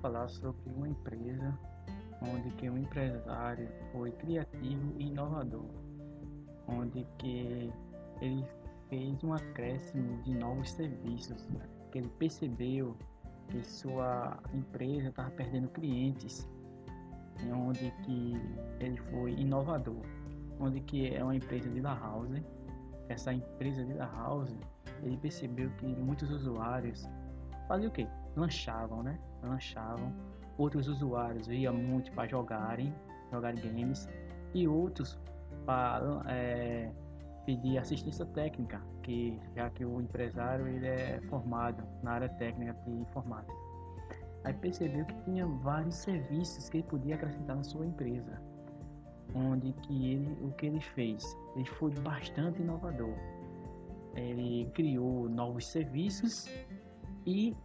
falar sobre uma empresa onde que um empresário foi criativo e inovador, onde que ele fez um acréscimo de novos serviços, que ele percebeu que sua empresa estava perdendo clientes, onde que ele foi inovador, onde que é uma empresa de La House, essa empresa de La House, ele percebeu que muitos usuários faziam o quê? Lanchavam, né? Lanchavam. Outros usuários iam muito para jogarem, jogar games, e outros para é, pedir assistência técnica, que já que o empresário ele é formado na área técnica de informática. Aí percebeu que tinha vários serviços que ele podia acrescentar na sua empresa, onde que ele, o que ele fez, ele foi bastante inovador. Ele criou novos serviços e,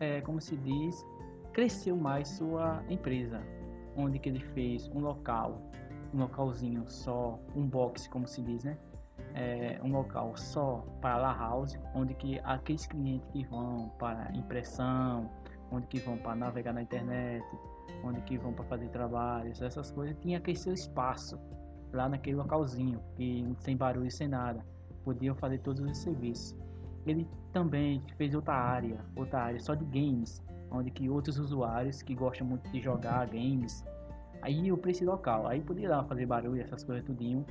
é, como se diz, cresceu mais sua empresa, onde que ele fez um local, um localzinho só, um box, como se diz, né? É, um local só para la house, onde que aqueles clientes que vão para impressão, onde que vão para navegar na internet, onde que vão para fazer trabalhos, essas coisas, tinha aquele seu espaço lá naquele localzinho, que sem barulho, sem nada, podiam fazer todos os serviços. Ele também fez outra área, outra área só de games, onde que outros usuários que gostam muito de jogar games, aí o preço local, aí podia lá fazer barulho, essas coisas tudinho.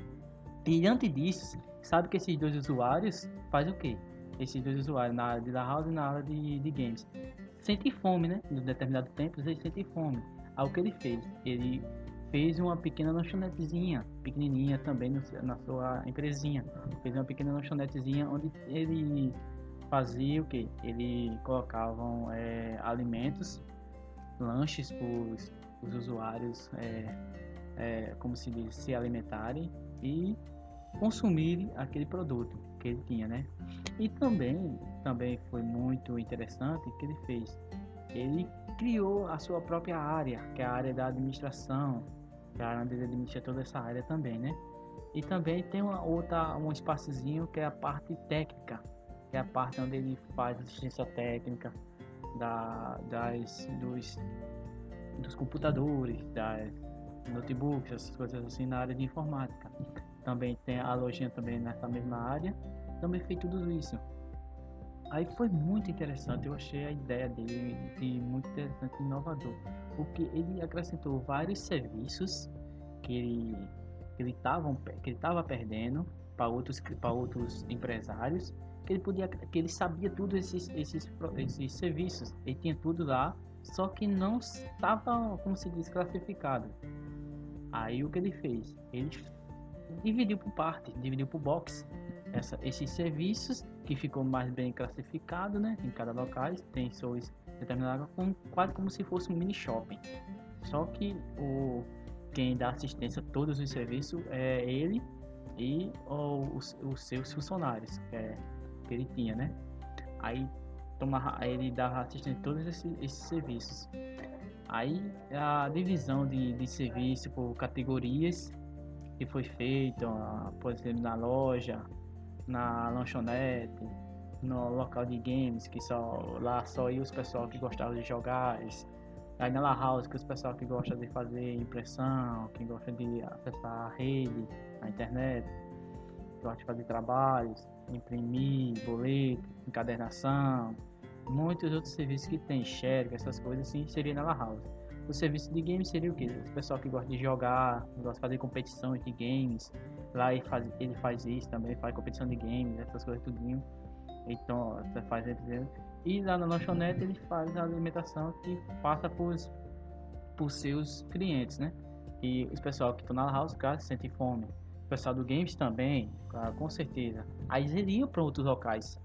Diante disso, sabe que esses dois usuários faz o quê? Esses dois usuários na área de la house e na área de, de games sentem fome, né? Em determinado tempo eles sentem fome. Aí o que ele fez? Ele fez uma pequena lanchonetezinha, pequenininha também no, na sua empresinha. Fez uma pequena lanchonetezinha onde ele fazia o que? Ele colocavam é, alimentos, lanches para os usuários, é, é, como se diz, se alimentarem e consumirem aquele produto que ele tinha, né? E também, também foi muito interessante que ele fez. Ele criou a sua própria área, que é a área da administração, que a de administra toda essa área também, né? E também tem uma outra, um espaçozinho que é a parte técnica, que é a parte onde ele faz assistência técnica da, das, dos, dos computadores, das notebooks, essas coisas assim na área de informática. Também tem a lojinha também nessa mesma área. Também fez tudo isso. Aí foi muito interessante, eu achei a ideia dele de muito interessante e inovador, porque ele acrescentou vários serviços que ele que ele estava que ele estava perdendo para outros para outros empresários, que ele podia que ele sabia tudo esses esses esses serviços, ele tinha tudo lá, só que não estava como se diz classificado. Aí o que ele fez? Ele dividiu por parte, dividiu por box essa, esses serviços que ficou mais bem classificado, né? Em cada local tem seus determinados como, quase como se fosse um mini shopping. Só que o quem dá assistência a todos os serviços é ele e os, os seus funcionários que, é, que ele tinha, né? Aí toma, ele dava assistência a todos esses, esses serviços. Aí a divisão de, de serviço por categorias que foi feito, por exemplo, na loja, na lanchonete, no local de games, que só lá só ia os pessoal que gostavam de jogar, aí na La House, que os pessoal que gosta de fazer impressão, que gosta de acessar a rede, a internet, que gosta de fazer trabalhos, imprimir, boleto, encadernação, muitos outros serviços que tem, share, essas coisas assim, seria na La House. O serviço de games seria o que? O pessoal que gosta de jogar, gosta de fazer competições de games. Lá ele faz, ele faz isso também, faz competição de games, essas coisas tudinho. Então, você faz E lá na lanchonete ele faz a alimentação que passa por, por seus clientes, né? E os pessoal que estão na house, cara, sentem fome. O pessoal do games também, com certeza. Aí eles iriam para outros locais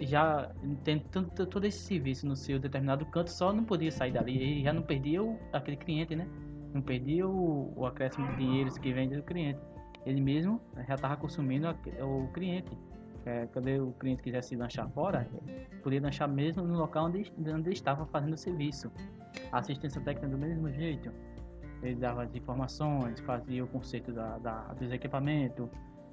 já tem todo, esse serviço no seu determinado canto, só não podia sair dali. E já não perdia o, aquele cliente, né? Não perdia o, o acréscimo de dinheiro que vem do cliente. Ele mesmo já estava consumindo a, o cliente. É, quando o cliente quisesse lanchar fora, podia lanchar mesmo no local onde, onde estava fazendo o serviço. A assistência técnica do mesmo jeito. Ele dava as informações, fazia o conceito da, da, dos equipamentos,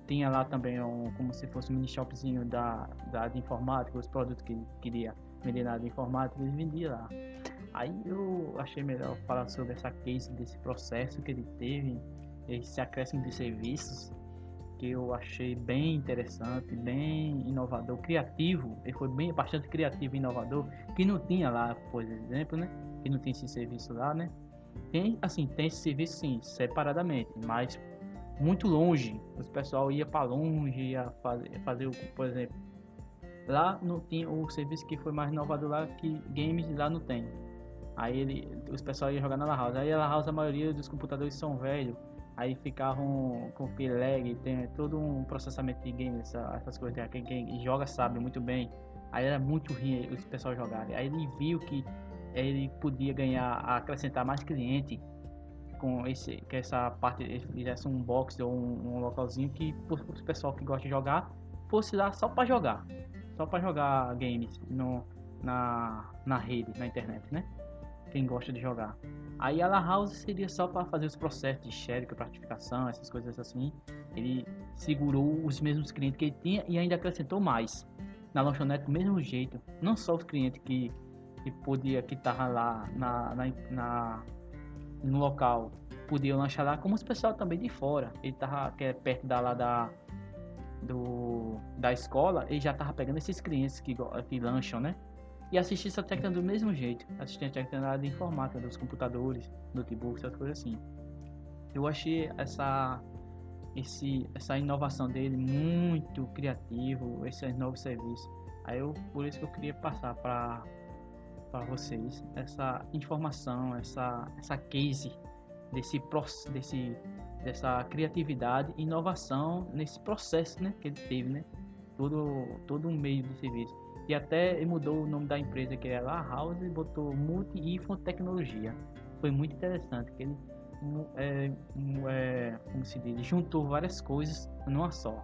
tinha lá também um, como se fosse um mini shopzinho da, da de informática, os produtos que queria vender na de informática, eles vendiam lá. Aí eu achei melhor falar sobre essa case desse processo que ele teve, esse acréscimo de serviços que eu achei bem interessante, bem inovador, criativo. Ele foi bem bastante criativo e inovador, que não tinha lá, por exemplo, né? Que não tinha esse serviço lá, né? Tem, assim, tem esse serviço sim, separadamente, mas muito longe. O pessoal ia para longe, ia fazer, fazer, por exemplo, lá não tinha o serviço que foi mais inovador lá que games lá não tem. Aí ele, os pessoal ia jogar na La House. Aí a La House a maioria dos computadores são velhos aí ficavam com que lag, tem todo um processamento de games, essa, essas coisas, quem, quem joga sabe muito bem. Aí era muito ruim os pessoal jogarem. Aí ele viu que ele podia ganhar, acrescentar mais cliente com esse, que essa parte ele fizesse um box ou um, um localzinho que o pessoal que gosta de jogar fosse lá só para jogar, só para jogar games no, na, na rede, na internet, né? Quem gosta de jogar. Aí a La House seria só para fazer os processos de sharing, gratificação, essas coisas assim. Ele segurou os mesmos clientes que ele tinha e ainda acrescentou mais. Na lanchonete do mesmo jeito, não só os clientes que, que podia que tava lá na, na, na no local podiam lanchar lá, como os pessoal também de fora. Ele tava que é perto da lá da do da escola, ele já tava pegando esses clientes que que lancham, né? e assistir essa técnica do mesmo jeito, assistir a técnica de informática, dos computadores, notebooks, essas coisas assim. Eu achei essa, esse, essa inovação dele muito criativo, esse novo serviço. Aí eu, por isso que eu queria passar para para vocês essa informação, essa essa case desse desse dessa criatividade inovação nesse processo, né, que ele teve, né? Todo todo um meio de serviço. E até mudou o nome da empresa que era La House e botou Multi Info Tecnologia. Foi muito interessante, que ele é, é, como se diz, juntou várias coisas numa só.